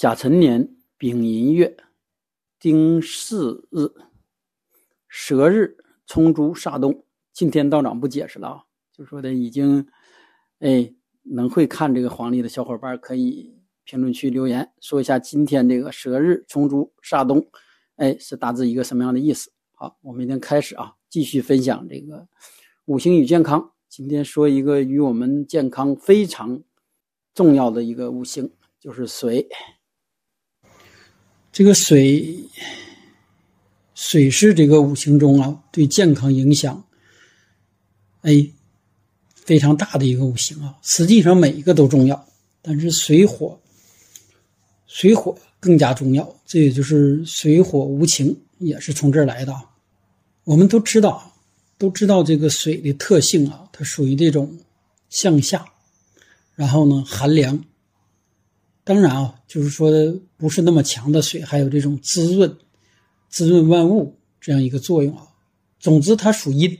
甲辰年丙寅月丁巳日蛇日冲珠煞东。今天道长不解释了啊，就说的已经，哎，能会看这个黄历的小伙伴可以评论区留言说一下今天这个蛇日冲珠煞东，哎，是大致一个什么样的意思？好，我们已经开始啊，继续分享这个五行与健康。今天说一个与我们健康非常重要的一个五行，就是水。这个水，水是这个五行中啊对健康影响，哎，非常大的一个五行啊。实际上每一个都重要，但是水火，水火更加重要。这也就是水火无情，也是从这儿来的。我们都知道，都知道这个水的特性啊，它属于这种向下，然后呢寒凉。当然啊，就是说不是那么强的水，还有这种滋润、滋润万物这样一个作用啊。总之，它属阴。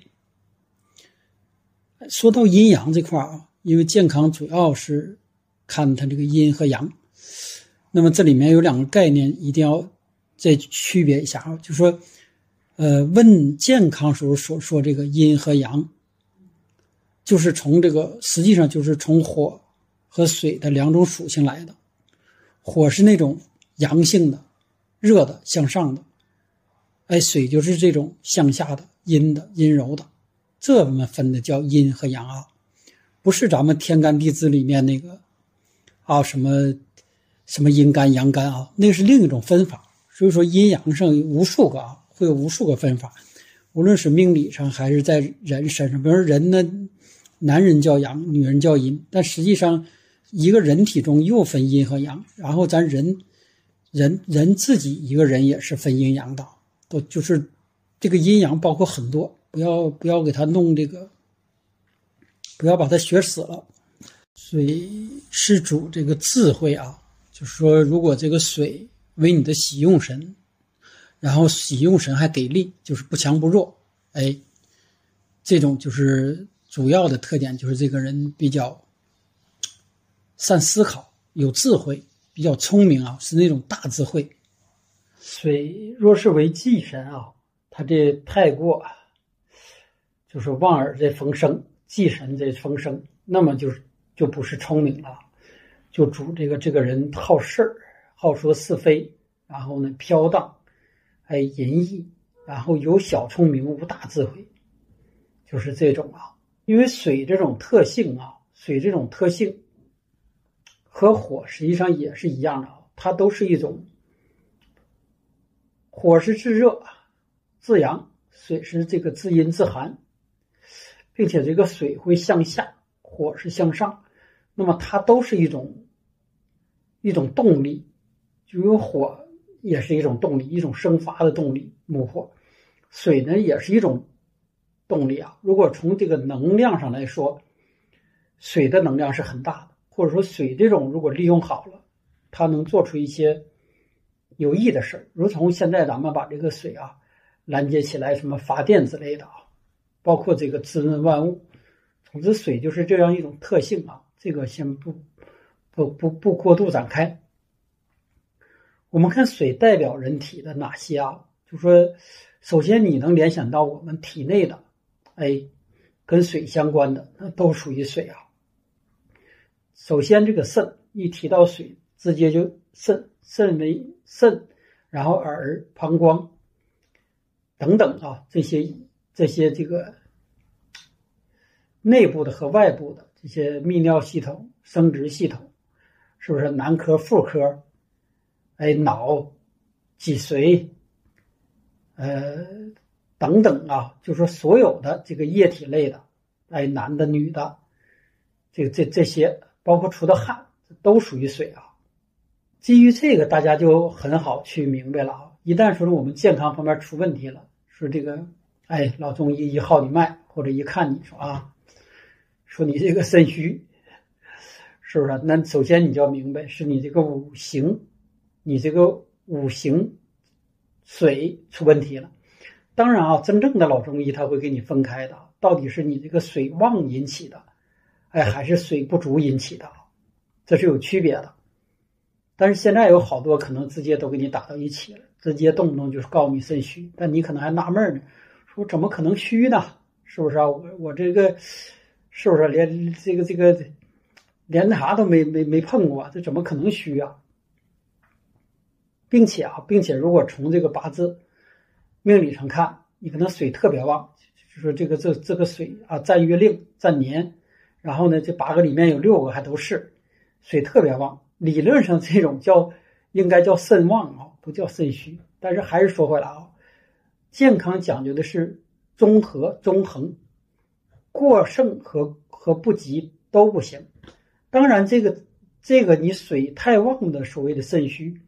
说到阴阳这块啊，因为健康主要是看它这个阴和阳，那么这里面有两个概念一定要再区别一下啊，就说，呃，问健康时候所说这个阴和阳，就是从这个实际上就是从火和水的两种属性来的。火是那种阳性的、热的、向上的，哎，水就是这种向下的、阴的、阴柔的，这么分的叫阴和阳啊，不是咱们天干地支里面那个啊什么什么阴干阳干啊，那是另一种分法。所以说阴阳上有无数个啊，会有无数个分法，无论是命理上还是在人身上，比如说人呢，男人叫阳，女人叫阴，但实际上。一个人体中又分阴和阳，然后咱人，人人自己一个人也是分阴阳的，都就是这个阴阳包括很多，不要不要给他弄这个，不要把它学死了。水是主这个智慧啊，就是说如果这个水为你的喜用神，然后喜用神还给力，就是不强不弱，哎，这种就是主要的特点，就是这个人比较。善思考，有智慧，比较聪明啊，是那种大智慧。水若是为忌神啊，他这太过，就是望而这风声，忌神这风声，那么就是就不是聪明了，就主这个这个人好事儿，好说是非，然后呢飘荡，哎淫逸，然后有小聪明无大智慧，就是这种啊。因为水这种特性啊，水这种特性。和火实际上也是一样的啊，它都是一种火是制热、自阳，水是这个自阴自寒，并且这个水会向下，火是向上，那么它都是一种一种动力，就有火也是一种动力，一种生发的动力，木火，水呢也是一种动力啊。如果从这个能量上来说，水的能量是很大的。或者说水这种如果利用好了，它能做出一些有益的事儿，如同现在咱们把这个水啊拦截起来，什么发电之类的啊，包括这个滋润万物。总之，水就是这样一种特性啊。这个先不不不不过度展开。我们看水代表人体的哪些啊？就说首先你能联想到我们体内的，哎，跟水相关的那都属于水啊。首先，这个肾一提到水，直接就肾肾为肾，然后耳、膀胱等等啊，这些这些这个内部的和外部的这些泌尿系统、生殖系统，是不是男科、妇科？哎，脑、脊髓，呃，等等啊，就说所有的这个液体类的，哎，男的、女的，这这这些。包括出的汗，都属于水啊。基于这个，大家就很好去明白了啊。一旦说是我们健康方面出问题了，说这个，哎，老中医一号你脉，或者一看你说啊，说你这个肾虚，是不是？那首先你就要明白，是你这个五行，你这个五行水出问题了。当然啊，真正的老中医他会给你分开的，到底是你这个水旺引起的。哎，还是水不足引起的，这是有区别的。但是现在有好多可能直接都给你打到一起了，直接动不动就是告你肾虚，但你可能还纳闷呢，说怎么可能虚呢？是不是啊？我我这个是不是连这个这个连那啥都没没没碰过，这怎么可能虚啊？并且啊，并且如果从这个八字命理上看，你可能水特别旺，就说这个这这个水啊占月令占年，然后呢这八个里面有六个还都是水特别旺。理论上这种叫应该叫肾旺啊，不叫肾虚。但是还是说回来啊，健康讲究的是中和中衡，过剩和和不及都不行。当然，这个这个你水太旺的所谓的肾虚，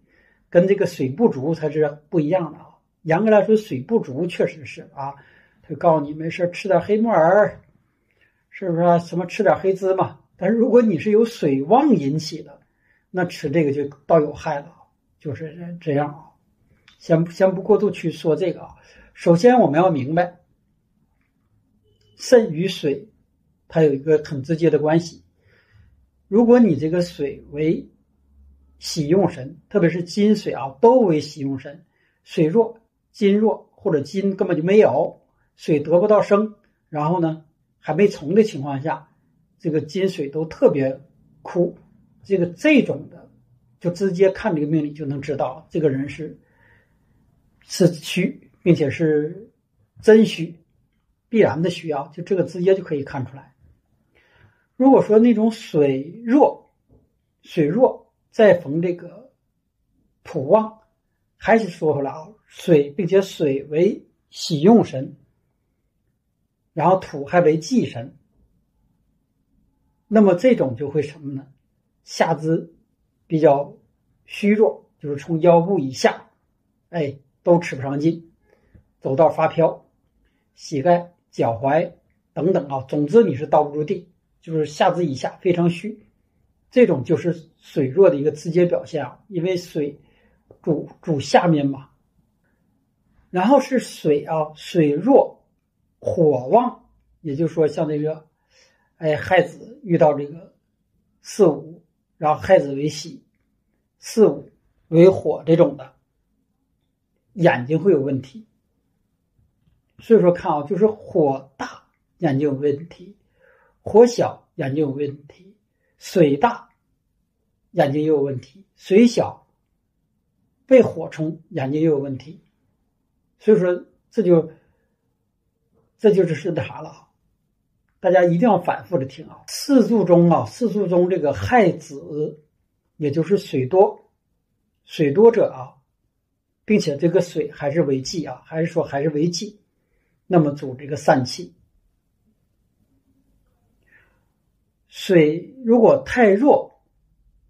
跟这个水不足才是不一样的啊。严格来说，水不足确实是啊，他告诉你没事吃点黑木耳，是不是啊？什么吃点黑芝麻？但是如果你是由水旺引起的，那吃这个就倒有害了，就是这样啊。先先不过度去说这个啊。首先我们要明白，肾与水它有一个很直接的关系。如果你这个水为喜用神，特别是金水啊，都为喜用神，水弱金弱，或者金根本就没有，水得不到生，然后呢还没从的情况下，这个金水都特别枯。这个这种的，就直接看这个命理就能知道，这个人是是虚，并且是真虚，必然的需要，就这个直接就可以看出来。如果说那种水弱，水弱再逢这个土旺，还是说回来啊，水并且水为喜用神，然后土还为忌神，那么这种就会什么呢？下肢比较虚弱，就是从腰部以下，哎，都吃不上劲，走道发飘，膝盖、脚踝等等啊，总之你是倒不住地，就是下肢以下非常虚，这种就是水弱的一个直接表现啊，因为水主主下面嘛，然后是水啊，水弱火旺，也就是说像这个，哎，亥子遇到这个巳午。然后亥子为喜，巳午为火，这种的眼睛会有问题。所以说看啊，就是火大眼睛有问题，火小眼睛有问题，水大眼睛又有问题，水小被火冲眼睛又有问题。所以说这就这就是是那啥了。大家一定要反复的听啊！四柱中啊，四柱中这个亥子，也就是水多，水多者啊，并且这个水还是为忌啊，还是说还是为忌，那么主这个散气。水如果太弱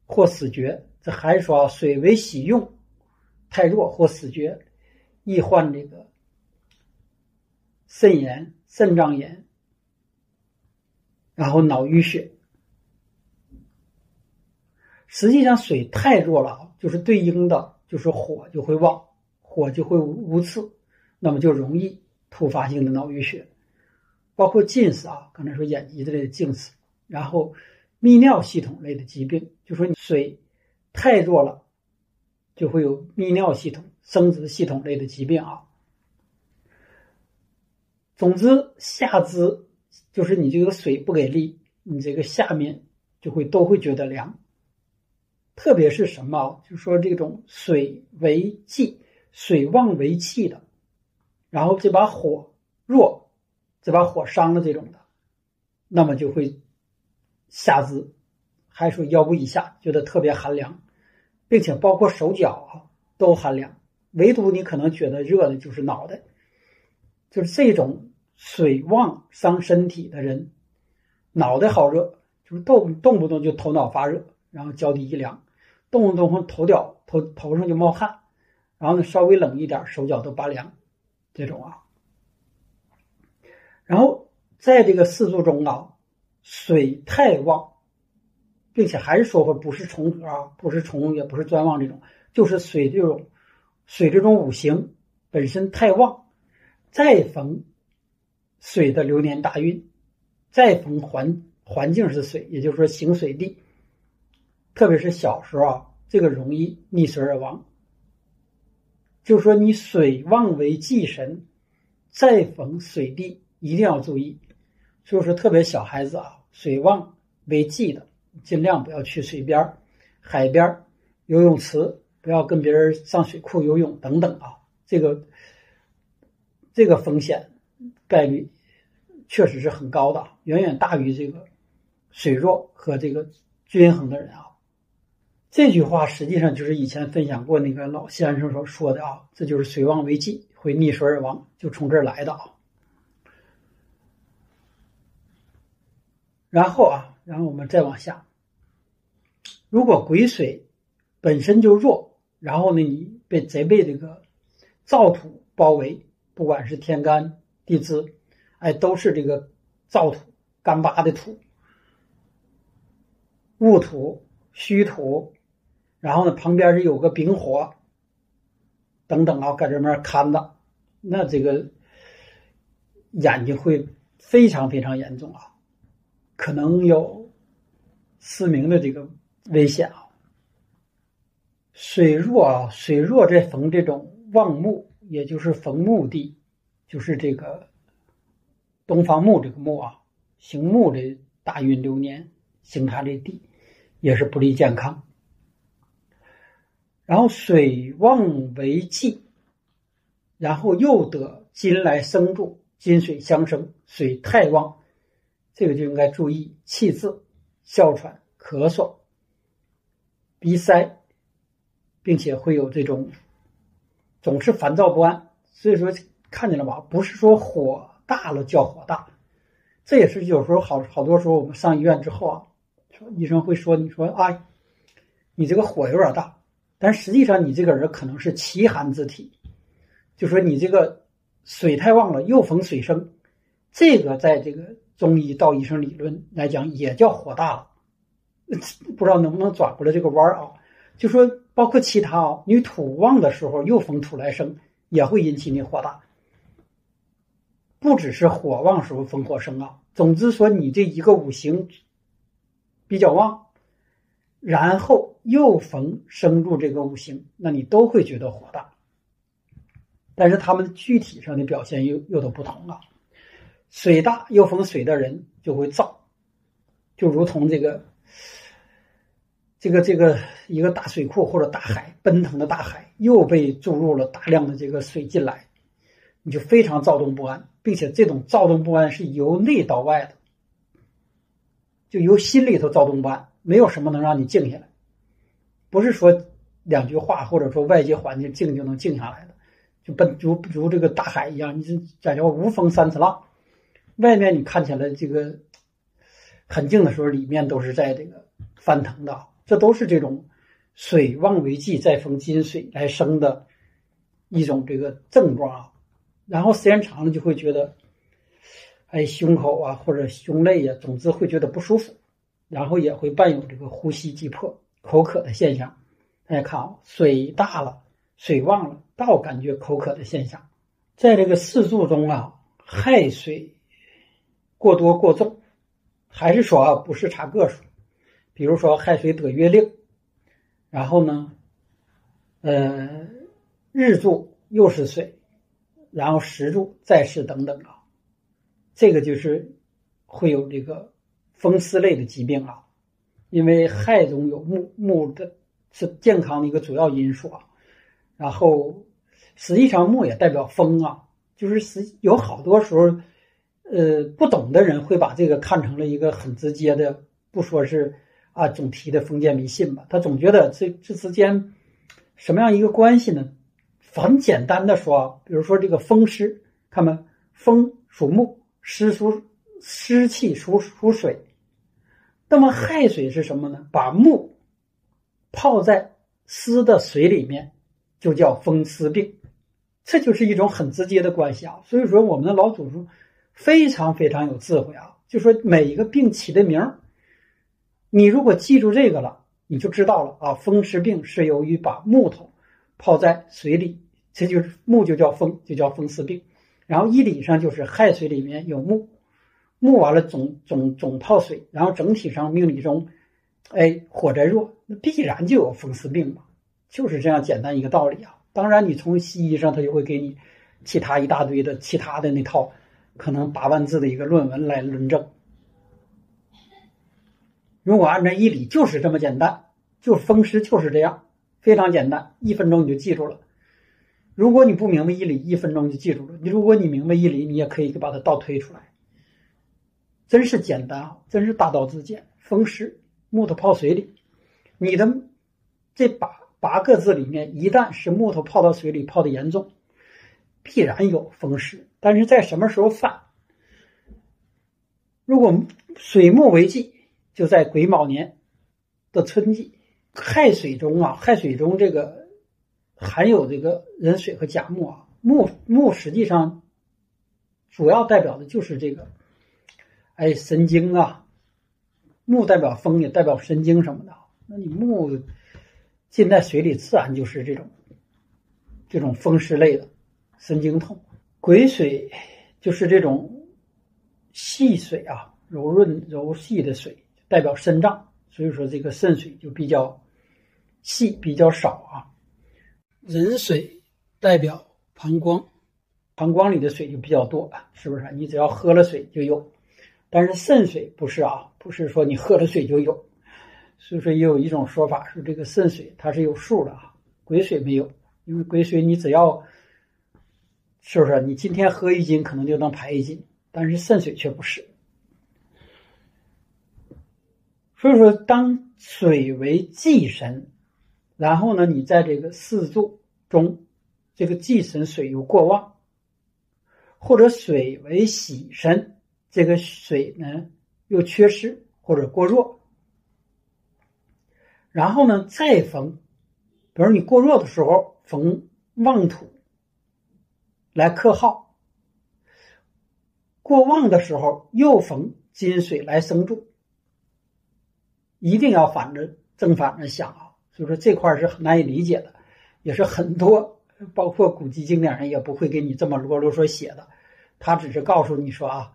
或死绝，这还是说水为喜用，太弱或死绝，易患这个肾炎、肾脏炎。然后脑淤血，实际上水太弱了，就是对应的就是火就会旺，火就会无刺，那么就容易突发性的脑淤血，包括近视啊，刚才说眼疾之类的近视，然后泌尿系统类的疾病，就说你水太弱了，就会有泌尿系统、生殖系统类的疾病啊。总之，下肢。就是你这个水不给力，你这个下面就会都会觉得凉。特别是什么？就说这种水为气，水旺为气的，然后这把火弱，这把火伤了这种的，那么就会下肢，还说腰部以下觉得特别寒凉，并且包括手脚啊都寒凉，唯独你可能觉得热的就是脑袋，就是这种。水旺伤身体的人，脑袋好热，就是动动不动就头脑发热，然后脚底一凉，动不动头掉头头上就冒汗，然后呢稍微冷一点，手脚都拔凉，这种啊。然后在这个四柱中啊，水太旺，并且还是说过不是重合啊，不是重也不是专旺这种，就是水这种水这种五行本身太旺，再逢。水的流年大运，再逢环环境是水，也就是说行水地，特别是小时候啊，这个容易溺水而亡。就是说，你水旺为忌神，再逢水地一定要注意。就是特别小孩子啊，水旺为忌的，尽量不要去水边、海边、游泳池，不要跟别人上水库游泳等等啊。这个这个风险概率确实是很高的，远远大于这个水弱和这个均衡的人啊。这句话实际上就是以前分享过那个老先生所说的啊，这就是水旺为忌，会溺水而亡，就从这儿来的啊。然后啊，然后我们再往下，如果癸水本身就弱，然后呢，你被贼被这个燥土包围，不管是天干地支，哎，都是这个燥土干巴的土、戊土、戌土。然后呢，旁边是有个丙火，等等啊，搁这面看着，那这个眼睛会非常非常严重啊，可能有失明的这个危险啊。水弱啊，水弱再逢这种旺木，也就是逢木地，就是这个东方木这个木啊，行木的大运流年行它的地，也是不利健康。然后水旺为忌，然后又得金来生助，金水相生，水太旺，这个就应该注意气滞、哮喘、咳嗽、鼻塞，并且会有这种总是烦躁不安。所以说看见了吧？不是说火大了叫火大，这也是有时候好好多时候我们上医院之后啊，说医生会说你说啊，你这个火有点大。但实际上，你这个人可能是奇寒之体，就说你这个水太旺了，又逢水生，这个在这个中医道医生理论来讲也叫火大了。不知道能不能转过来这个弯儿啊？就说包括其他啊，你土旺的时候又逢土来生，也会引起你火大。不只是火旺时候逢火生啊，总之说你这一个五行比较旺，然后。又逢生入这个五行，那你都会觉得火大。但是他们具体上的表现又又都不同了。水大又逢水的人就会燥，就如同这个这个这个一个大水库或者大海奔腾的大海又被注入了大量的这个水进来，你就非常躁动不安，并且这种躁动不安是由内到外的，就由心里头躁动不安，没有什么能让你静下来。不是说两句话，或者说外界环境静就能静下来的，就奔如如这个大海一样，你这讲叫无风三次浪，外面你看起来这个很静的时候，里面都是在这个翻腾的，这都是这种水旺为忌，再逢金水来生的一种这个症状啊。然后时间长了就会觉得，哎，胸口啊或者胸肋呀，总之会觉得不舒服，然后也会伴有这个呼吸急迫。口渴的现象，大家看啊，水大了，水旺了，倒感觉口渴的现象。在这个四柱中啊，亥水过多过重，还是说啊，不是查个数。比如说亥水得月令，然后呢，呃，日柱又是水，然后时柱再是等等啊，这个就是会有这个风湿类的疾病啊。因为亥中有木，木的是健康的一个主要因素啊。然后，实际上木也代表风啊，就是实有好多时候，呃，不懂的人会把这个看成了一个很直接的，不说是啊总提的封建迷信吧，他总觉得这这之间什么样一个关系呢？很简单的说，比如说这个风湿，看没？风属木，湿属湿气属属水。那么亥水是什么呢？把木泡在湿的水里面，就叫风湿病，这就是一种很直接的关系啊。所以说，我们的老祖宗非常非常有智慧啊。就说每一个病起的名儿，你如果记住这个了，你就知道了啊。风湿病是由于把木头泡在水里，这就是木就叫风，就叫风湿病。然后医理上就是亥水里面有木。木完了总总总泡水，然后整体上命理中哎，火灾弱，那必然就有风湿病嘛，就是这样简单一个道理啊。当然，你从西医上他就会给你其他一大堆的其他的那套，可能八万字的一个论文来论证。如果按照医理，就是这么简单，就风湿就是这样，非常简单，一分钟你就记住了。如果你不明白医理，一分钟就记住了。你如果你明白医理，你也可以把它倒推出来。真是简单啊，真是大道至简。风湿。木头泡水里，你的这八八个字里面，一旦是木头泡到水里泡的严重，必然有风湿。但是在什么时候犯？如果水木为忌，就在癸卯年的春季，亥水中啊，亥水中这个含有这个壬水和甲木啊，木木实际上主要代表的就是这个，哎，神经啊。木代表风，也代表神经什么的。那你木浸在水里，自然就是这种这种风湿类的神经痛。癸水就是这种细水啊，柔润柔细的水，代表肾脏，所以说这个肾水就比较细，比较少啊。壬水代表膀胱，膀胱里的水就比较多，是不是？你只要喝了水就有。但是肾水不是啊，不是说你喝了水就有，所以说也有一种说法是这个肾水它是有数的啊，癸水没有，因为癸水你只要是不是你今天喝一斤可能就能排一斤，但是肾水却不是。所以说，当水为忌神，然后呢，你在这个四柱中，这个忌神水又过旺，或者水为喜神。这个水呢又缺失或者过弱，然后呢再逢，比如你过弱的时候逢旺土来克耗，过旺的时候又逢金水来生助，一定要反着正反着想啊。所以说这块是很难以理解的，也是很多包括古籍经典上也不会给你这么啰啰嗦写的，他只是告诉你说啊。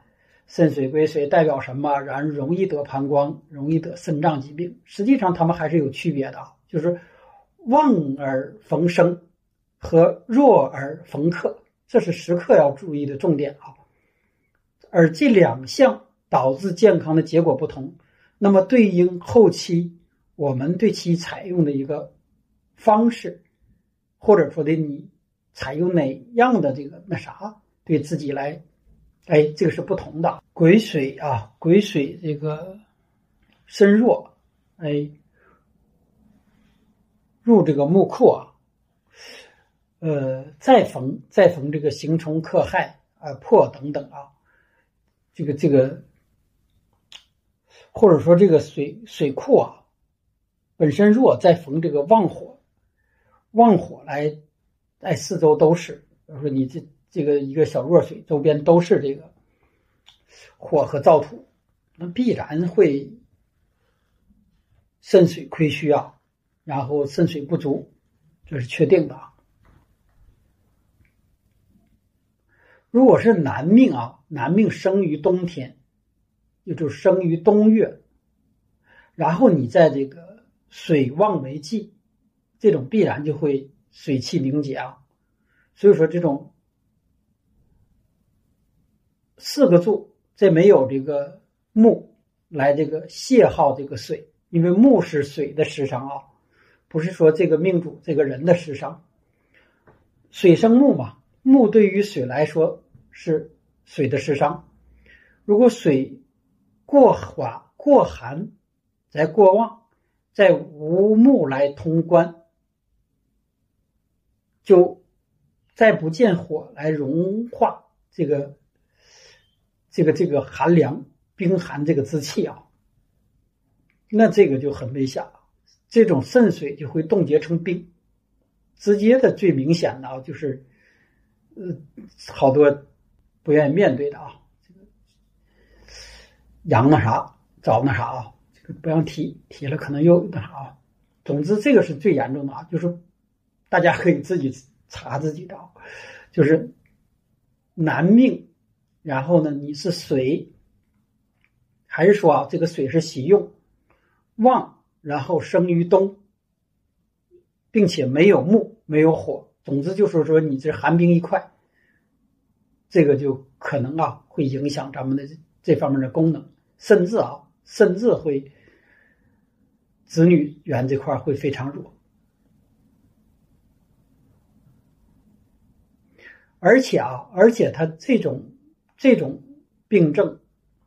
肾水归水代表什么？然容易得膀胱，容易得肾脏疾病。实际上，他们还是有区别的啊，就是旺而逢生和弱而逢克，这是时刻要注意的重点啊。而这两项导致健康的结果不同，那么对应后期我们对其采用的一个方式，或者说的你采用哪样的这个那啥，对自己来。哎，这个是不同的。癸水啊，癸水这个身弱，哎，入这个木库啊，呃，再逢再逢这个行冲克害啊破等等啊，这个这个，或者说这个水水库啊本身弱，再逢这个旺火，旺火来在四周都是，比如说你这。这个一个小弱水周边都是这个火和燥土，那必然会肾水亏虚啊，然后肾水不足，这是确定的啊。如果是男命啊，男命生于冬天，也就生于冬月，然后你在这个水旺为忌，这种必然就会水气凝结啊，所以说这种。四个柱，这没有这个木来这个泄耗这个水，因为木是水的食伤啊，不是说这个命主这个人的食伤。水生木嘛，木对于水来说是水的食伤。如果水过滑过寒，再过旺，再无木来通关，就再不见火来融化这个。这个这个寒凉冰寒这个之气啊，那这个就很危险了。这种肾水就会冻结成冰，直接的最明显的啊，就是呃好多不愿意面对的啊，阳那啥早那啥啊，这个不让提，提了可能又那啥啊。总之这个是最严重的啊，就是大家可以自己查自己的，就是男命。然后呢？你是水，还是说啊，这个水是喜用旺然后生于冬，并且没有木，没有火，总之就是说你这寒冰一块，这个就可能啊会影响咱们的这方面的功能，甚至啊甚至会子女缘这块会非常弱，而且啊而且他这种这种病症，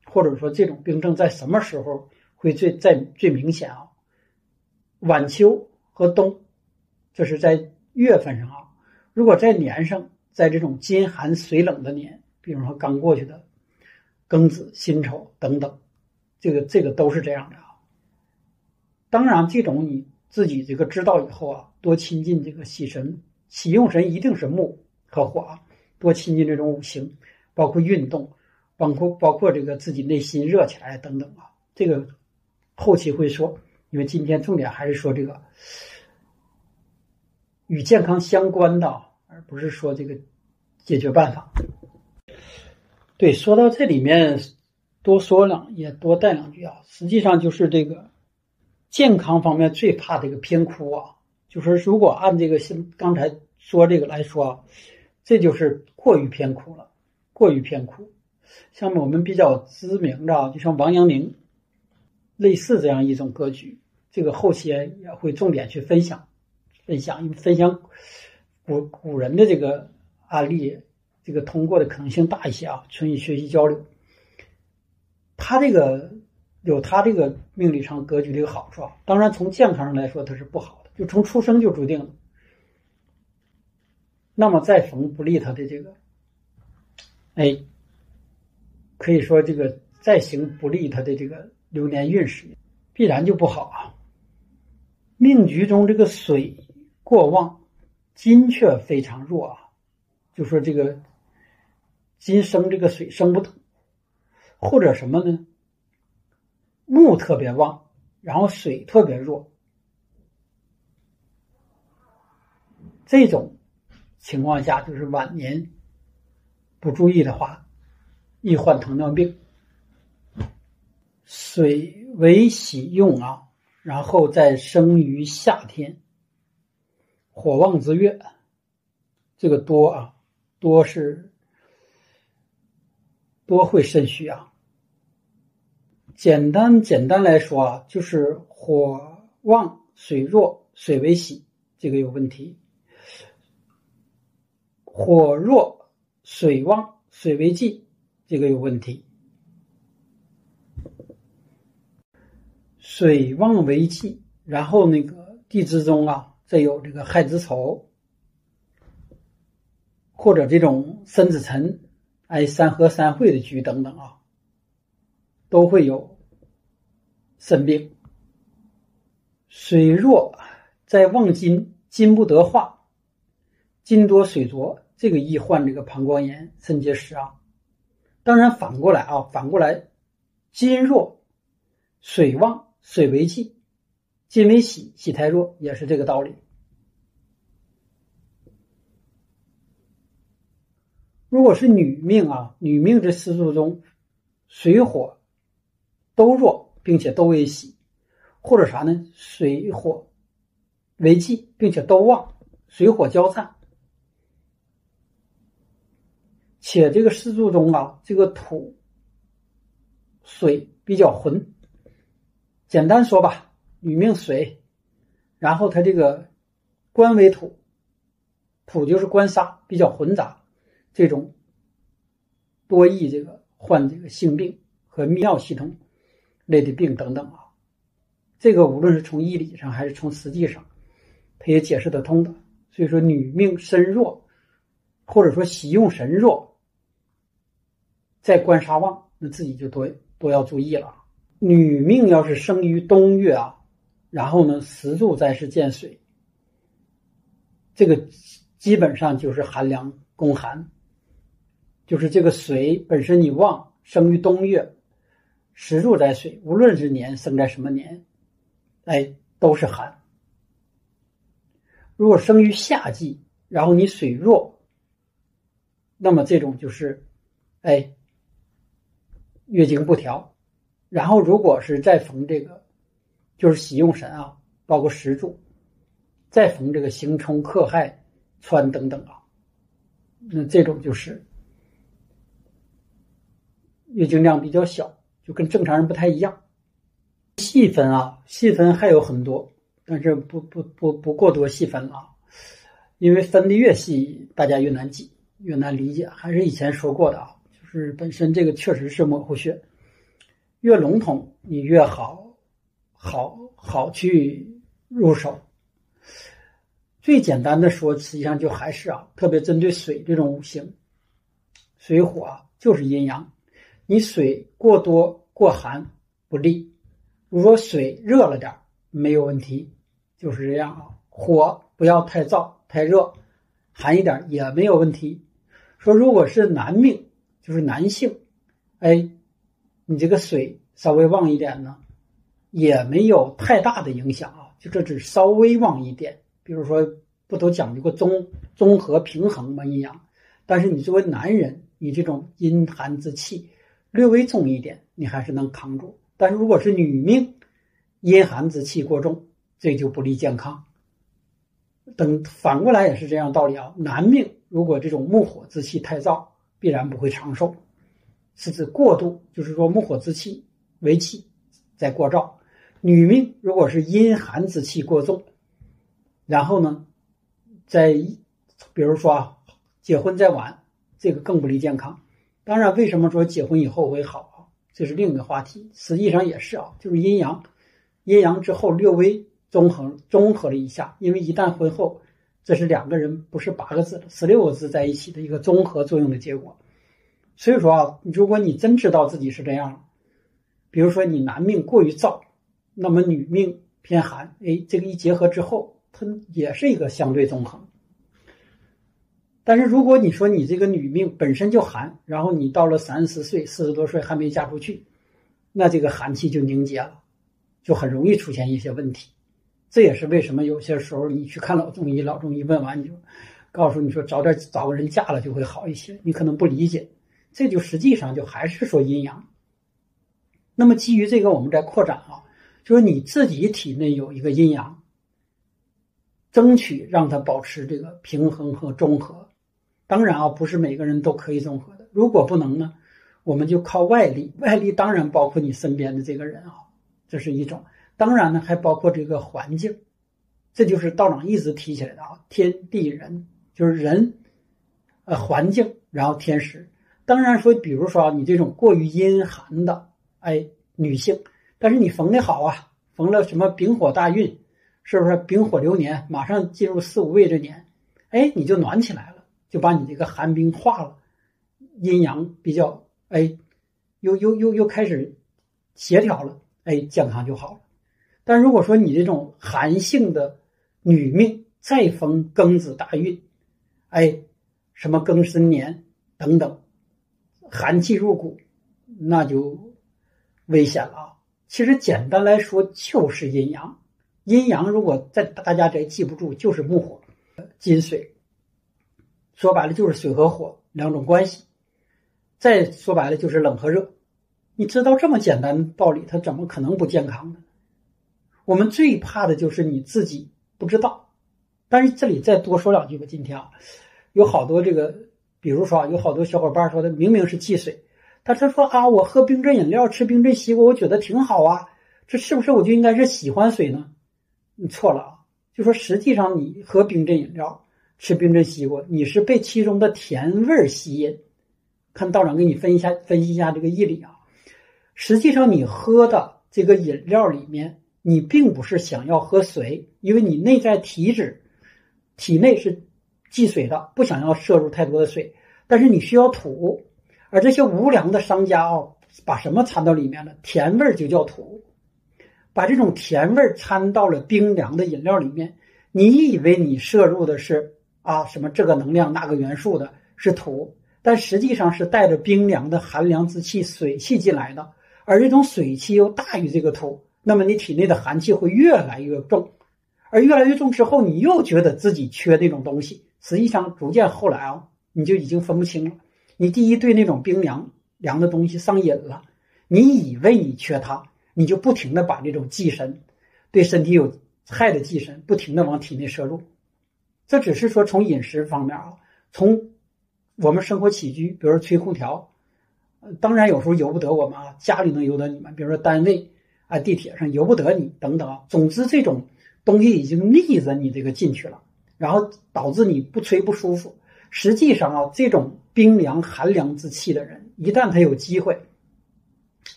或者说这种病症在什么时候会最在最明显啊？晚秋和冬，这是在月份上啊。如果在年上，在这种金寒水冷的年，比如说刚过去的庚子、辛丑等等，这个这个都是这样的啊。当然，这种你自己这个知道以后啊，多亲近这个喜神，喜用神一定是木和火啊，多亲近这种五行，包括运动，包括包括这个自己内心热起来等等啊。这个后期会说。因为今天重点还是说这个与健康相关的，而不是说这个解决办法。对，说到这里面，多说两也多带两句啊。实际上就是这个健康方面最怕这个偏枯啊，就是如果按这个像刚才说这个来说啊，这就是过于偏枯了，过于偏枯。像我们比较知名的，就像王阳明。类似这样一种格局，这个后期也会重点去分享，分享，因为分享古古人的这个案例，这个通过的可能性大一些啊，存以学习交流。他这个有他这个命理上格局的一个好处啊，当然从健康上来说他是不好的，就从出生就注定了。那么再逢不利他的这个，哎，可以说这个再行不利他的这个。流年运势必然就不好啊！命局中这个水过旺，金却非常弱啊。就说这个金生这个水生不动，或者什么呢？木特别旺，然后水特别弱。这种情况下，就是晚年不注意的话，易患糖尿病。水为喜用啊，然后再生于夏天，火旺之月，这个多啊，多是多会肾虚啊。简单简单来说啊，就是火旺水弱，水为喜，这个有问题；火弱水旺，水为忌，这个有问题。水旺为忌，然后那个地支中啊，再有这个亥子丑，或者这种申子辰，哎，三合三会的局等等啊，都会有肾病。水弱在旺金，金不得化，金多水浊，这个易患这个膀胱炎、肾结石啊。当然反过来啊，反过来，金弱水旺。水为气，金为喜，喜太弱也是这个道理。如果是女命啊，女命这四柱中，水火都弱，并且都为喜，或者啥呢？水火为忌，并且都旺，水火交战，且这个四柱中啊，这个土水比较浑。简单说吧，女命水，然后他这个官为土，土就是官杀，比较混杂，这种多易这个患这个性病和泌尿系统类的病等等啊，这个无论是从医理上还是从实际上，他也解释得通的。所以说，女命身弱，或者说喜用神弱，在官杀旺，那自己就多多要注意了。女命要是生于冬月啊，然后呢，十柱再是见水，这个基本上就是寒凉宫寒，就是这个水本身你旺，生于冬月，石柱在水，无论是年生在什么年，哎，都是寒。如果生于夏季，然后你水弱，那么这种就是，哎，月经不调。然后，如果是再逢这个就是喜用神啊，包括石柱，再逢这个刑冲克害穿等等啊，那这种就是月经量比较小，就跟正常人不太一样。细分啊，细分还有很多，但是不不不不过多细分了，因为分的越细，大家越难记，越难理解。还是以前说过的啊，就是本身这个确实是模糊穴，越笼统你越好，好好去入手。最简单的说，实际上就还是啊，特别针对水这种五行，水火啊就是阴阳，你水过多过寒不利。如果水热了点没有问题，就是这样啊。火不要太燥太热，寒一点也没有问题。说如果是男命，就是男性，哎，你这个水稍微旺一点呢，也没有太大的影响啊，就这只稍微旺一点。比如说，不都讲究过综综合平衡吗？阴阳，但是你作为男人，你这种阴寒之气略微重一点，你还是能扛住。但是如果是女命，阴寒之气过重，这就不利健康。等反过来也是这样道理啊。男命如果这种木火之气太燥，必然不会长寿，是指过度，就是说木火之气为气在过燥。女命如果是阴寒之气过重，然后呢，在比如说啊，结婚再晚，这个更不利健康。当然，为什么说结婚以后会好？这是另一个话题，实际上也是啊，就是阴阳，阴阳之后略微综合综合了一下，因为一旦婚后，这是两个人不是八个字十六个字在一起的一个综合作用的结果。所以说啊，如果你真知道自己是这样，比如说你男命过于燥，那么女命偏寒，哎，这个一结合之后，它也是一个相对纵横。但是如果你说你这个女命本身就寒，然后你到了三十岁、四十多岁还没嫁出去，那这个寒气就凝结了，就很容易出现一些问题。这也是为什么有些时候你去看老中医，老中医问完你就告诉你说早点找个人嫁了就会好一些，你可能不理解，这就实际上就还是说阴阳。那么基于这个，我们再扩展啊，就是你自己体内有一个阴阳，争取让它保持这个平衡和中和。当然啊，不是每个人都可以综合的。如果不能呢，我们就靠外力。外力当然包括你身边的这个人啊，这是一种。当然呢，还包括这个环境。这就是道长一直提起来的啊，天地人就是人，呃，环境，然后天时。当然说，比如说啊，你这种过于阴寒的，哎，女性，但是你逢的好啊，逢了什么丙火大运，是不是丙火流年，马上进入四五位这年，哎，你就暖起来了。就把你这个寒冰化了，阴阳比较哎，又又又又开始协调了，哎，健康就好了。但如果说你这种寒性的女命再逢庚子大运，哎，什么庚申年等等，寒气入骨，那就危险了啊。其实简单来说就是阴阳，阴阳如果在大家这记不住，就是木火金水。说白了就是水和火两种关系，再说白了就是冷和热。你知道这么简单的道理，它怎么可能不健康呢？我们最怕的就是你自己不知道。但是这里再多说两句吧。今天啊，有好多这个，比如说啊，有好多小伙伴说的明明是忌水，但他说啊，我喝冰镇饮料，吃冰镇西瓜，我觉得挺好啊，这是不是我就应该是喜欢水呢？你错了啊，就说实际上你喝冰镇饮料。吃冰镇西瓜，你是被其中的甜味吸引。看道长给你分一下，分析一下这个义理啊。实际上，你喝的这个饮料里面，你并不是想要喝水，因为你内在体质体内是忌水的，不想要摄入太多的水。但是你需要土，而这些无良的商家啊，把什么掺到里面了？甜味就叫土，把这种甜味掺到了冰凉的饮料里面。你以为你摄入的是？啊，什么这个能量那个元素的是土，但实际上是带着冰凉的寒凉之气、水气进来的，而这种水气又大于这个土，那么你体内的寒气会越来越重，而越来越重之后，你又觉得自己缺那种东西，实际上逐渐后来啊，你就已经分不清了。你第一对那种冰凉凉的东西上瘾了，你以为你缺它，你就不停的把这种忌神，对身体有害的寄生不停的往体内摄入。这只是说从饮食方面啊，从我们生活起居，比如说吹空调，当然有时候由不得我们啊，家里能由得你们，比如说单位啊、地铁上由不得你等等啊。总之，这种东西已经逆着你这个进去了，然后导致你不吹不舒服。实际上啊，这种冰凉寒凉之气的人，一旦他有机会，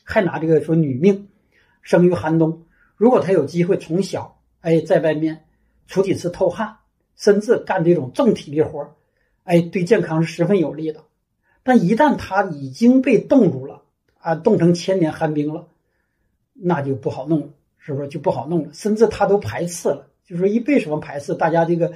还拿这个说女命生于寒冬，如果他有机会从小哎在外面出几次透汗，甚至干这种重体力活哎，对健康是十分有利的。但一旦他已经被冻住了啊，冻成千年寒冰了，那就不好弄了，是不是就不好弄了？甚至他都排斥了。就说一为什么排斥？大家这个。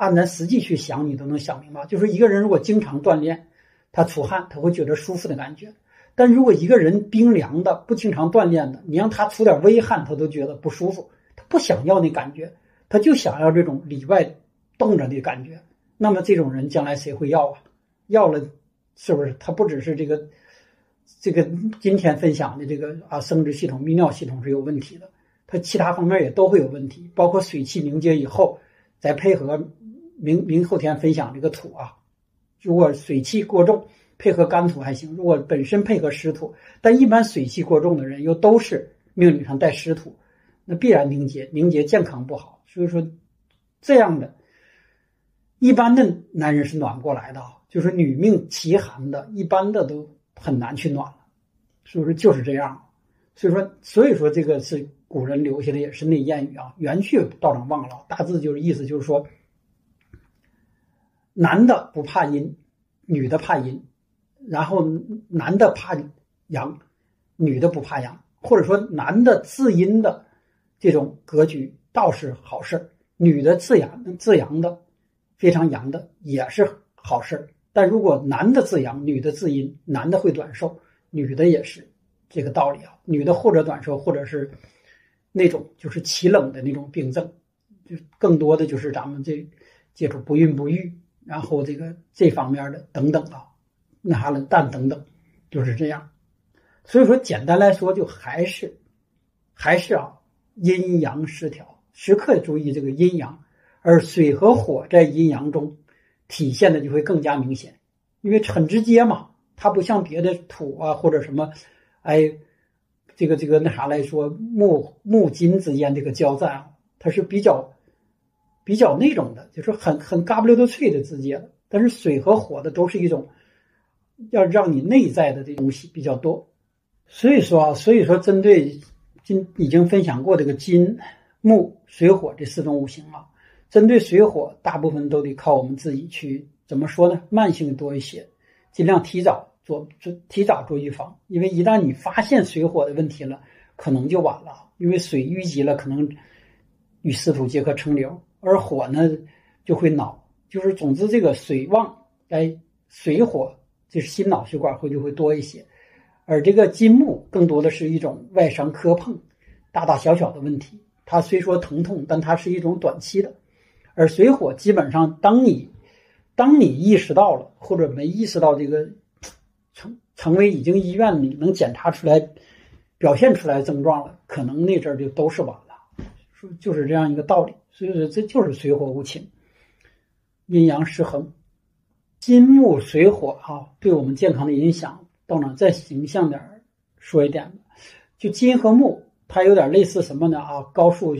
按咱实际去想，你都能想明白。就是一个人如果经常锻炼，他出汗，他会觉得舒服的感觉；但如果一个人冰凉的，不经常锻炼的，你让他出点微汗，他都觉得不舒服，他不想要那感觉，他就想要这种里外冻着的感觉。那么这种人将来谁会要啊？要了，是不是？他不只是这个，这个今天分享的这个啊，生殖系统、泌尿系统是有问题的，他其他方面也都会有问题，包括水气凝结以后，再配合。明明后天分享这个土啊，如果水气过重，配合干土还行；如果本身配合湿土，但一般水气过重的人又都是命理上带湿土，那必然凝结，凝结健康不好。所以说，这样的，一般的男人是暖不过来的啊，就是女命奇寒的，一般的都很难去暖了。是不是就是这样。所以说，所以说这个是古人留下的，也是那谚语啊，原句道长忘了，大致就是意思就是说。男的不怕阴，女的怕阴，然后男的怕阳，女的不怕阳，或者说男的自阴的这种格局倒是好事女的自阳自阳的非常阳的也是好事但如果男的自阳，女的自阴，男的会短寿，女的也是这个道理啊。女的或者短寿，或者是那种就是奇冷的那种病症，就更多的就是咱们这接触不孕不育。然后这个这方面的等等啊，那啥了蛋等等，就是这样。所以说，简单来说，就还是还是啊，阴阳失调，时刻注意这个阴阳。而水和火在阴阳中体现的就会更加明显，因为很直接嘛。它不像别的土啊或者什么，哎，这个这个那啥来说，木木金之间这个交战啊，它是比较。比较那种的，就是很很嘎不溜的脆的直接，但是水和火的都是一种要让你内在的这东西比较多。所以说啊，所以说针对今已经分享过这个金木水火这四种五行啊，针对水火，大部分都得靠我们自己去怎么说呢？慢性多一些，尽量提早做做提早做预防，因为一旦你发现水火的问题了，可能就晚了，因为水淤积了，可能与湿土结合成瘤。而火呢，就会恼，就是总之这个水旺，哎，水火就是心脑血管会就会多一些，而这个金木更多的是一种外伤磕碰，大大小小的问题，它虽说疼痛，但它是一种短期的，而水火基本上当你当你意识到了或者没意识到这个成成为已经医院里能检查出来表现出来症状了，可能那阵儿就都是晚了，说就是这样一个道理。所以说，这就是水火无情，阴阳失衡，金木水火啊，对我们健康的影响，到哪再形象点说一点，就金和木，它有点类似什么呢？啊，高速，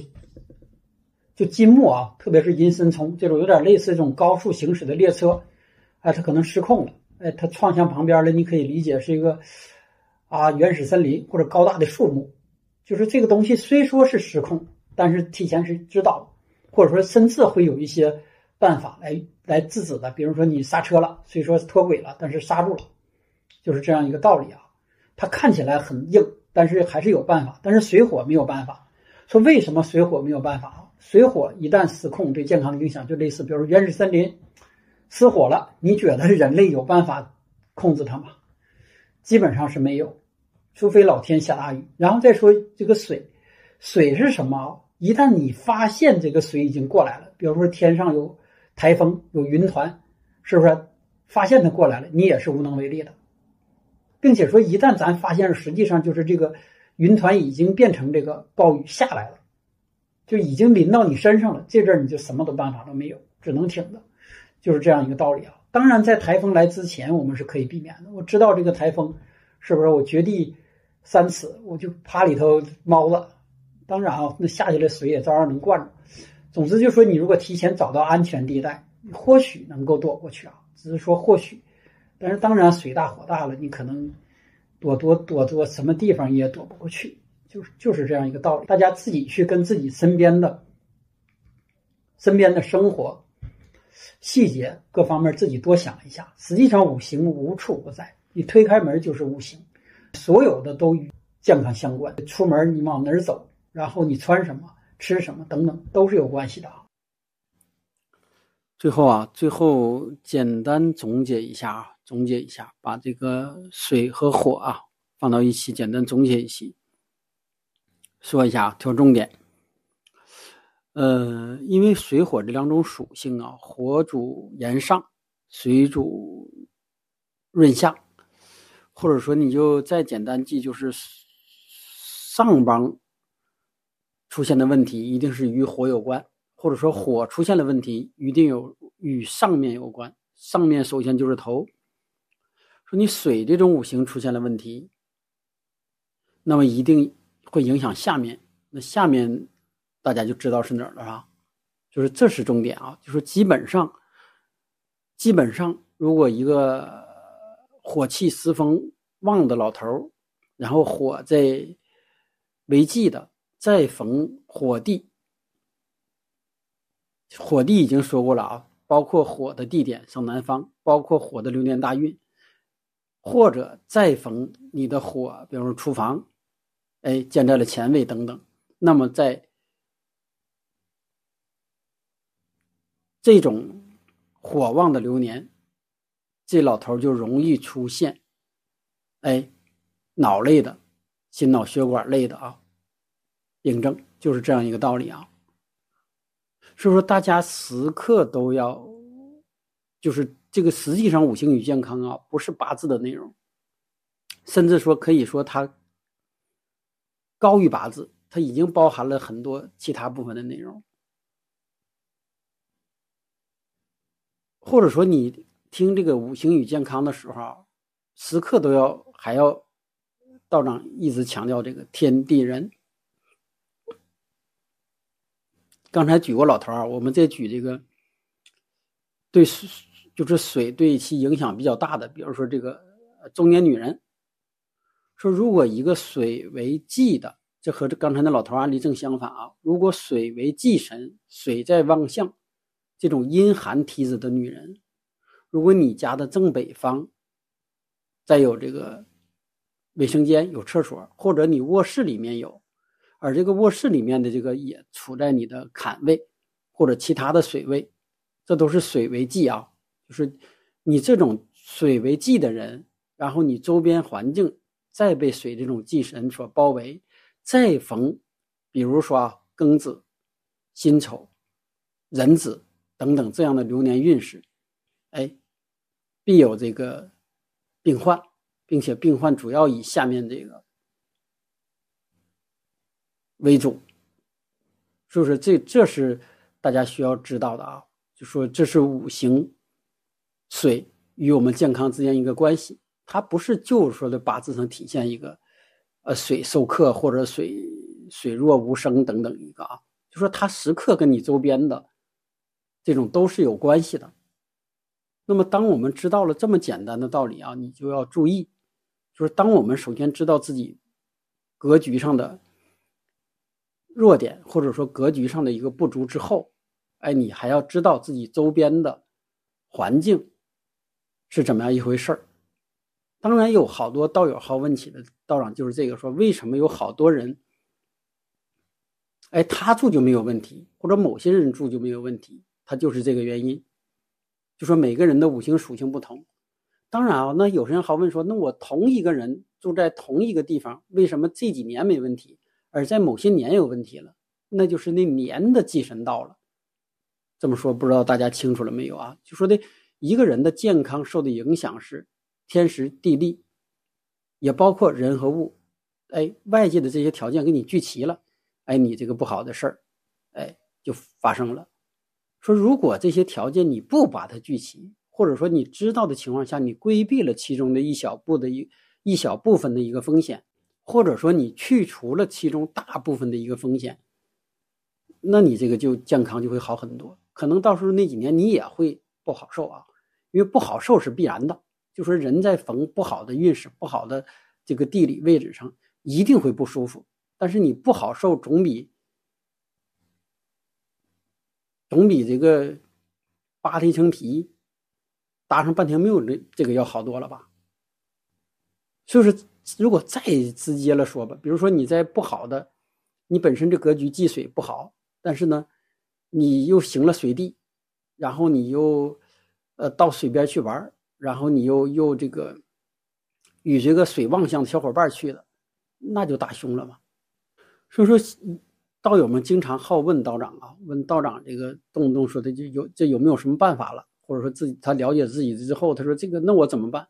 就金木啊，特别是银森冲这种，有点类似这种高速行驶的列车，哎，它可能失控了，哎，它撞向旁边了，你可以理解是一个啊原始森林或者高大的树木，就是这个东西虽说是失控，但是提前是知道。或者说，甚至会有一些办法来来制止的，比如说你刹车了，虽说脱轨了，但是刹住了，就是这样一个道理啊。它看起来很硬，但是还是有办法。但是水火没有办法。说为什么水火没有办法啊？水火一旦失控，对健康的影响就类似，比如原始森林失火了，你觉得人类有办法控制它吗？基本上是没有，除非老天下大雨。然后再说这个水，水是什么？一旦你发现这个水已经过来了，比如说天上有台风、有云团，是不是？发现它过来了，你也是无能为力的，并且说，一旦咱发现实际上就是这个云团已经变成这个暴雨下来了，就已经临到你身上了，这阵儿你就什么都办法都没有，只能挺着，就是这样一个道理啊。当然，在台风来之前，我们是可以避免的。我知道这个台风是不是我掘地三尺，我就趴里头猫了。当然啊，那下去的水也照样能灌着。总之，就说你如果提前找到安全地带，你或许能够躲过去啊。只是说或许，但是当然水大火大了，你可能躲躲躲躲什么地方也躲不过去。就是就是这样一个道理，大家自己去跟自己身边的、身边的生活细节各方面自己多想一下。实际上五行无处不在，你推开门就是五行，所有的都与健康相关。出门你往哪儿走，然后你穿什么、吃什么等等，都是有关系的啊。最后啊，最后简单总结一下啊，总结一下，把这个水和火啊放到一起，简单总结一下。说一下，挑重点。呃，因为水火这两种属性啊，火主炎上，水主润下，或者说你就再简单记，就是上方出现的问题一定是与火有关，或者说火出现了问题一定有与上面有关。上面首先就是头，说你水这种五行出现了问题，那么一定。会影响下面，那下面大家就知道是哪儿了啊？就是这是重点啊！就是基本上，基本上，如果一个火气十分旺的老头，然后火在为忌的，再逢火地，火地已经说过了啊，包括火的地点上南方，包括火的流年大运，或者再逢你的火，比如说厨房。哎，建在了前位等等，那么在这种火旺的流年，这老头就容易出现哎脑类的、心脑血管类的啊病症，就是这样一个道理啊。所以说，大家时刻都要，就是这个实际上五行与健康啊，不是八字的内容，甚至说可以说它。高于八字，它已经包含了很多其他部分的内容，或者说你听这个五行与健康的时候，时刻都要还要道长一直强调这个天地人。刚才举过老头啊，我们再举这个对就是水对其影响比较大的，比如说这个中年女人。说，如果一个水为忌的，这和这刚才那老头案例正相反啊。如果水为忌神，水在旺相，这种阴寒体质的女人，如果你家的正北方再有这个卫生间、有厕所，或者你卧室里面有，而这个卧室里面的这个也处在你的坎位或者其他的水位，这都是水为忌啊。就是你这种水为忌的人，然后你周边环境。再被水这种忌神所包围，再逢，比如说庚子、辛丑、壬子等等这样的流年运势，哎，必有这个病患，并且病患主要以下面这个为主，是不是？这这是大家需要知道的啊，就说这是五行水与我们健康之间一个关系。它不是就是说的八字上体现一个，呃，水受克或者水水弱无声等等一个啊，就说它时刻跟你周边的这种都是有关系的。那么，当我们知道了这么简单的道理啊，你就要注意，就是当我们首先知道自己格局上的弱点，或者说格局上的一个不足之后，哎，你还要知道自己周边的环境是怎么样一回事儿。当然有好多道友好问起的道长就是这个说为什么有好多人，哎他住就没有问题，或者某些人住就没有问题，他就是这个原因。就说每个人的五行属性不同。当然啊，那有些人好问说，那我同一个人住在同一个地方，为什么这几年没问题，而在某些年有问题了？那就是那年的忌神到了。这么说不知道大家清楚了没有啊？就说的一个人的健康受的影响是。天时地利，也包括人和物，哎，外界的这些条件给你聚齐了，哎，你这个不好的事儿哎，就发生了。说如果这些条件你不把它聚齐，或者说你知道的情况下，你规避了其中的一小步的一一小部分的一个风险，或者说你去除了其中大部分的一个风险，那你这个就健康就会好很多。可能到时候那几年你也会不好受啊，因为不好受是必然的。就说人在逢不好的运势、不好的这个地理位置上，一定会不舒服。但是你不好受，总比总比这个扒了一层皮，搭上半天没有这这个要好多了吧？就是如果再直接了说吧，比如说你在不好的，你本身这格局忌水不好，但是呢，你又行了水地，然后你又呃到水边去玩。然后你又又这个与这个水旺相的小伙伴去了，那就大凶了嘛。所以说，道友们经常好问道长啊，问道长这个动不动说的就有这有没有什么办法了，或者说自己他了解自己之后，他说这个那我怎么办？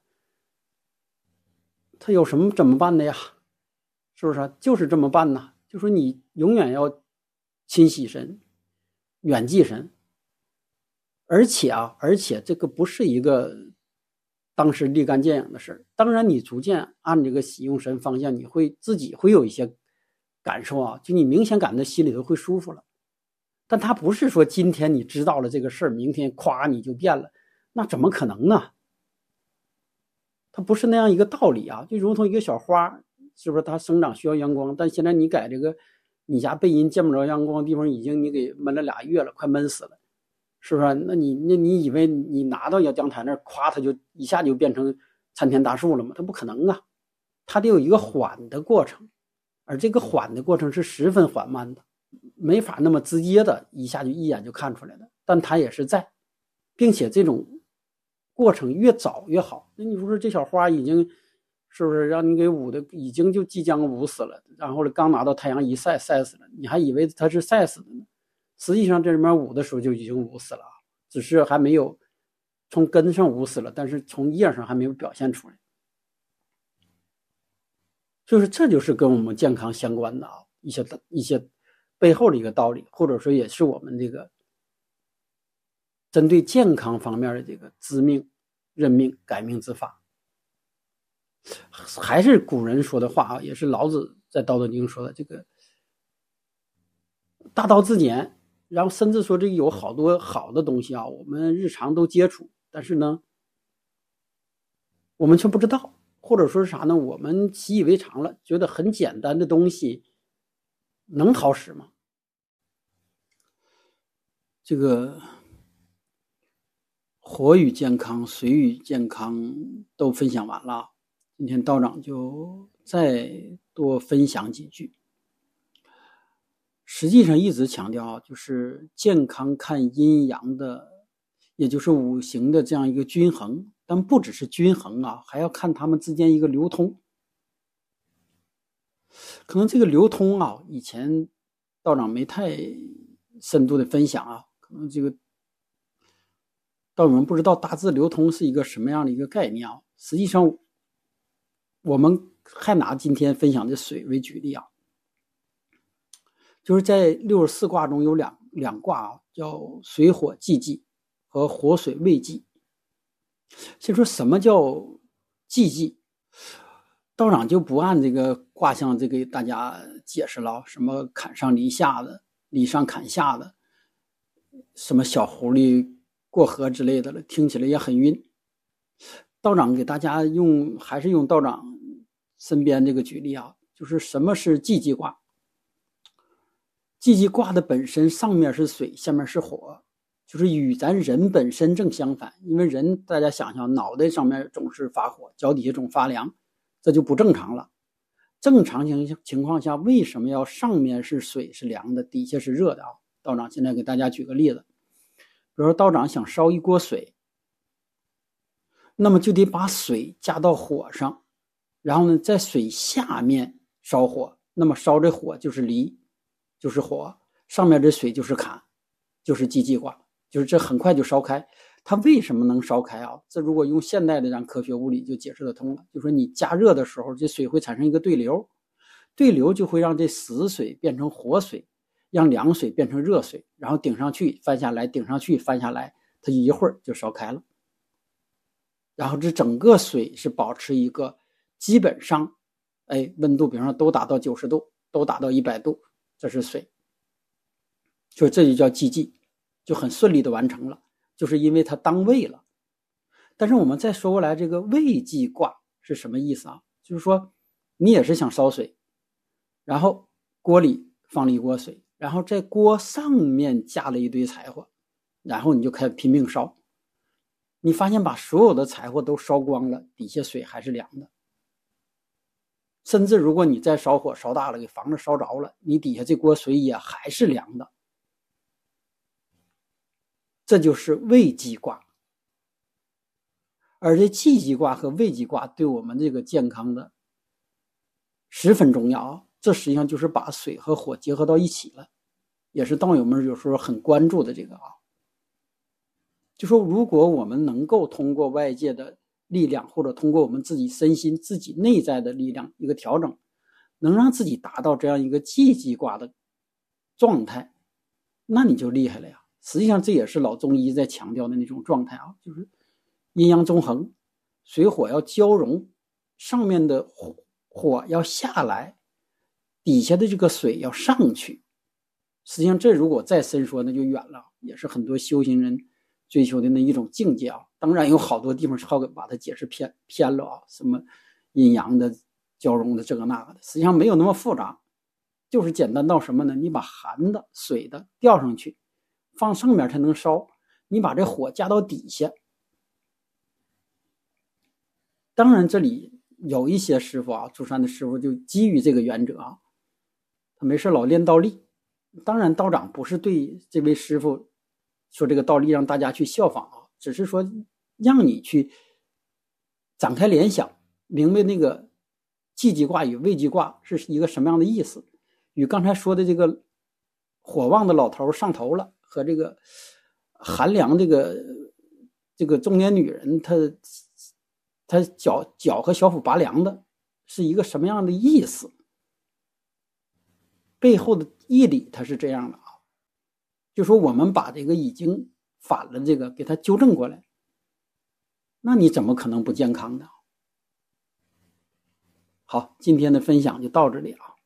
他有什么怎么办的呀？是不是？就是这么办呐。就说你永远要勤洗身，远祭神，而且啊，而且这个不是一个。当时立竿见影的事儿，当然你逐渐按这个喜用神方向，你会自己会有一些感受啊，就你明显感觉心里头会舒服了。但他不是说今天你知道了这个事儿，明天夸你就变了，那怎么可能呢？它不是那样一个道理啊，就如同一个小花，是不是它生长需要阳光？但现在你改这个，你家背阴见不着阳光的地方，已经你给闷了俩月了，快闷死了。是不是？那你那你以为你拿到阳江台那儿，咵，它就一下就变成参天大树了吗？它不可能啊，它得有一个缓的过程，而这个缓的过程是十分缓慢的，没法那么直接的一下就一眼就看出来的。但它也是在，并且这种过程越早越好。那你不说这小花已经是不是让你给捂的，已经就即将捂死了，然后呢，刚拿到太阳一晒晒死了，你还以为它是晒死的呢？实际上这里面捂的时候就已经捂死了，只是还没有从根上捂死了，但是从叶上还没有表现出来。就是这就是跟我们健康相关的啊一些一些背后的一个道理，或者说也是我们这个针对健康方面的这个知命、认命、改命之法。还是古人说的话啊，也是老子在《道德经》说的这个“大道至简”。然后甚至说这有好多好的东西啊，我们日常都接触，但是呢，我们却不知道，或者说是啥呢？我们习以为常了，觉得很简单的东西能好使吗？这个活与健康、水与健康都分享完了，今天道长就再多分享几句。实际上一直强调啊，就是健康看阴阳的，也就是五行的这样一个均衡。但不只是均衡啊，还要看它们之间一个流通。可能这个流通啊，以前道长没太深度的分享啊，可能这个道友们不知道大致流通是一个什么样的一个概念啊。实际上，我们还拿今天分享的水为举例啊。就是在六十四卦中有两两卦啊，叫水火既济和火水未济。先说什么叫既济，道长就不按这个卦象这给大家解释了，什么坎上离下的，离上坎下的，什么小狐狸过河之类的了，听起来也很晕。道长给大家用还是用道长身边这个举例啊，就是什么是既济卦。季季卦的本身上面是水，下面是火，就是与咱人本身正相反。因为人，大家想想，脑袋上面总是发火，脚底下总发凉，这就不正常了。正常情情况下，为什么要上面是水是凉的，底下是热的啊？道长现在给大家举个例子，比如说道长想烧一锅水，那么就得把水加到火上，然后呢，在水下面烧火，那么烧这火就是离。就是火，上面这水就是坎，就是积济卦，就是这很快就烧开。它为什么能烧开啊？这如果用现代的让科学物理就解释得通了。就说你加热的时候，这水会产生一个对流，对流就会让这死水变成活水，让凉水变成热水，然后顶上去翻下来，顶上去翻下来，它一会儿就烧开了。然后这整个水是保持一个基本上，哎，温度，比方说都达到九十度，都达到一百度，这是水，就这就叫寂寂，就很顺利的完成了，就是因为它当位了。但是我们再说过来，这个位祭卦是什么意思啊？就是说你也是想烧水，然后锅里放了一锅水，然后在锅上面架了一堆柴火，然后你就开始拼命烧。你发现把所有的柴火都烧光了，底下水还是凉的。甚至如果你再烧火烧大了，给房子烧着了，你底下这锅水也还是凉的。这就是未济卦。而这气济卦和未济卦对我们这个健康的十分重要。这实际上就是把水和火结合到一起了，也是道友们有时候很关注的这个啊。就说，如果我们能够通过外界的力量，或者通过我们自己身心、自己内在的力量一个调整，能让自己达到这样一个积极卦的状态，那你就厉害了呀！实际上，这也是老中医在强调的那种状态啊，就是阴阳中衡，水火要交融，上面的火火要下来，底下的这个水要上去。实际上，这如果再深说，那就远了，也是很多修行人。追求的那一种境界啊，当然有好多地方超给把它解释偏偏了啊，什么阴阳的交融的这个那个的，实际上没有那么复杂，就是简单到什么呢？你把寒的、水的吊上去，放上面才能烧，你把这火加到底下。当然，这里有一些师傅啊，朱山的师傅就基于这个原则啊，他没事老练倒立。当然，道长不是对这位师傅。说这个倒立让大家去效仿啊，只是说让你去展开联想，明白那个寂寂卦与未寂卦是一个什么样的意思，与刚才说的这个火旺的老头上头了和这个寒凉这个这个中年女人她她脚脚和小腹拔凉的是一个什么样的意思，背后的义理它是这样的啊。就说我们把这个已经反了，这个给他纠正过来，那你怎么可能不健康呢？好，今天的分享就到这里了。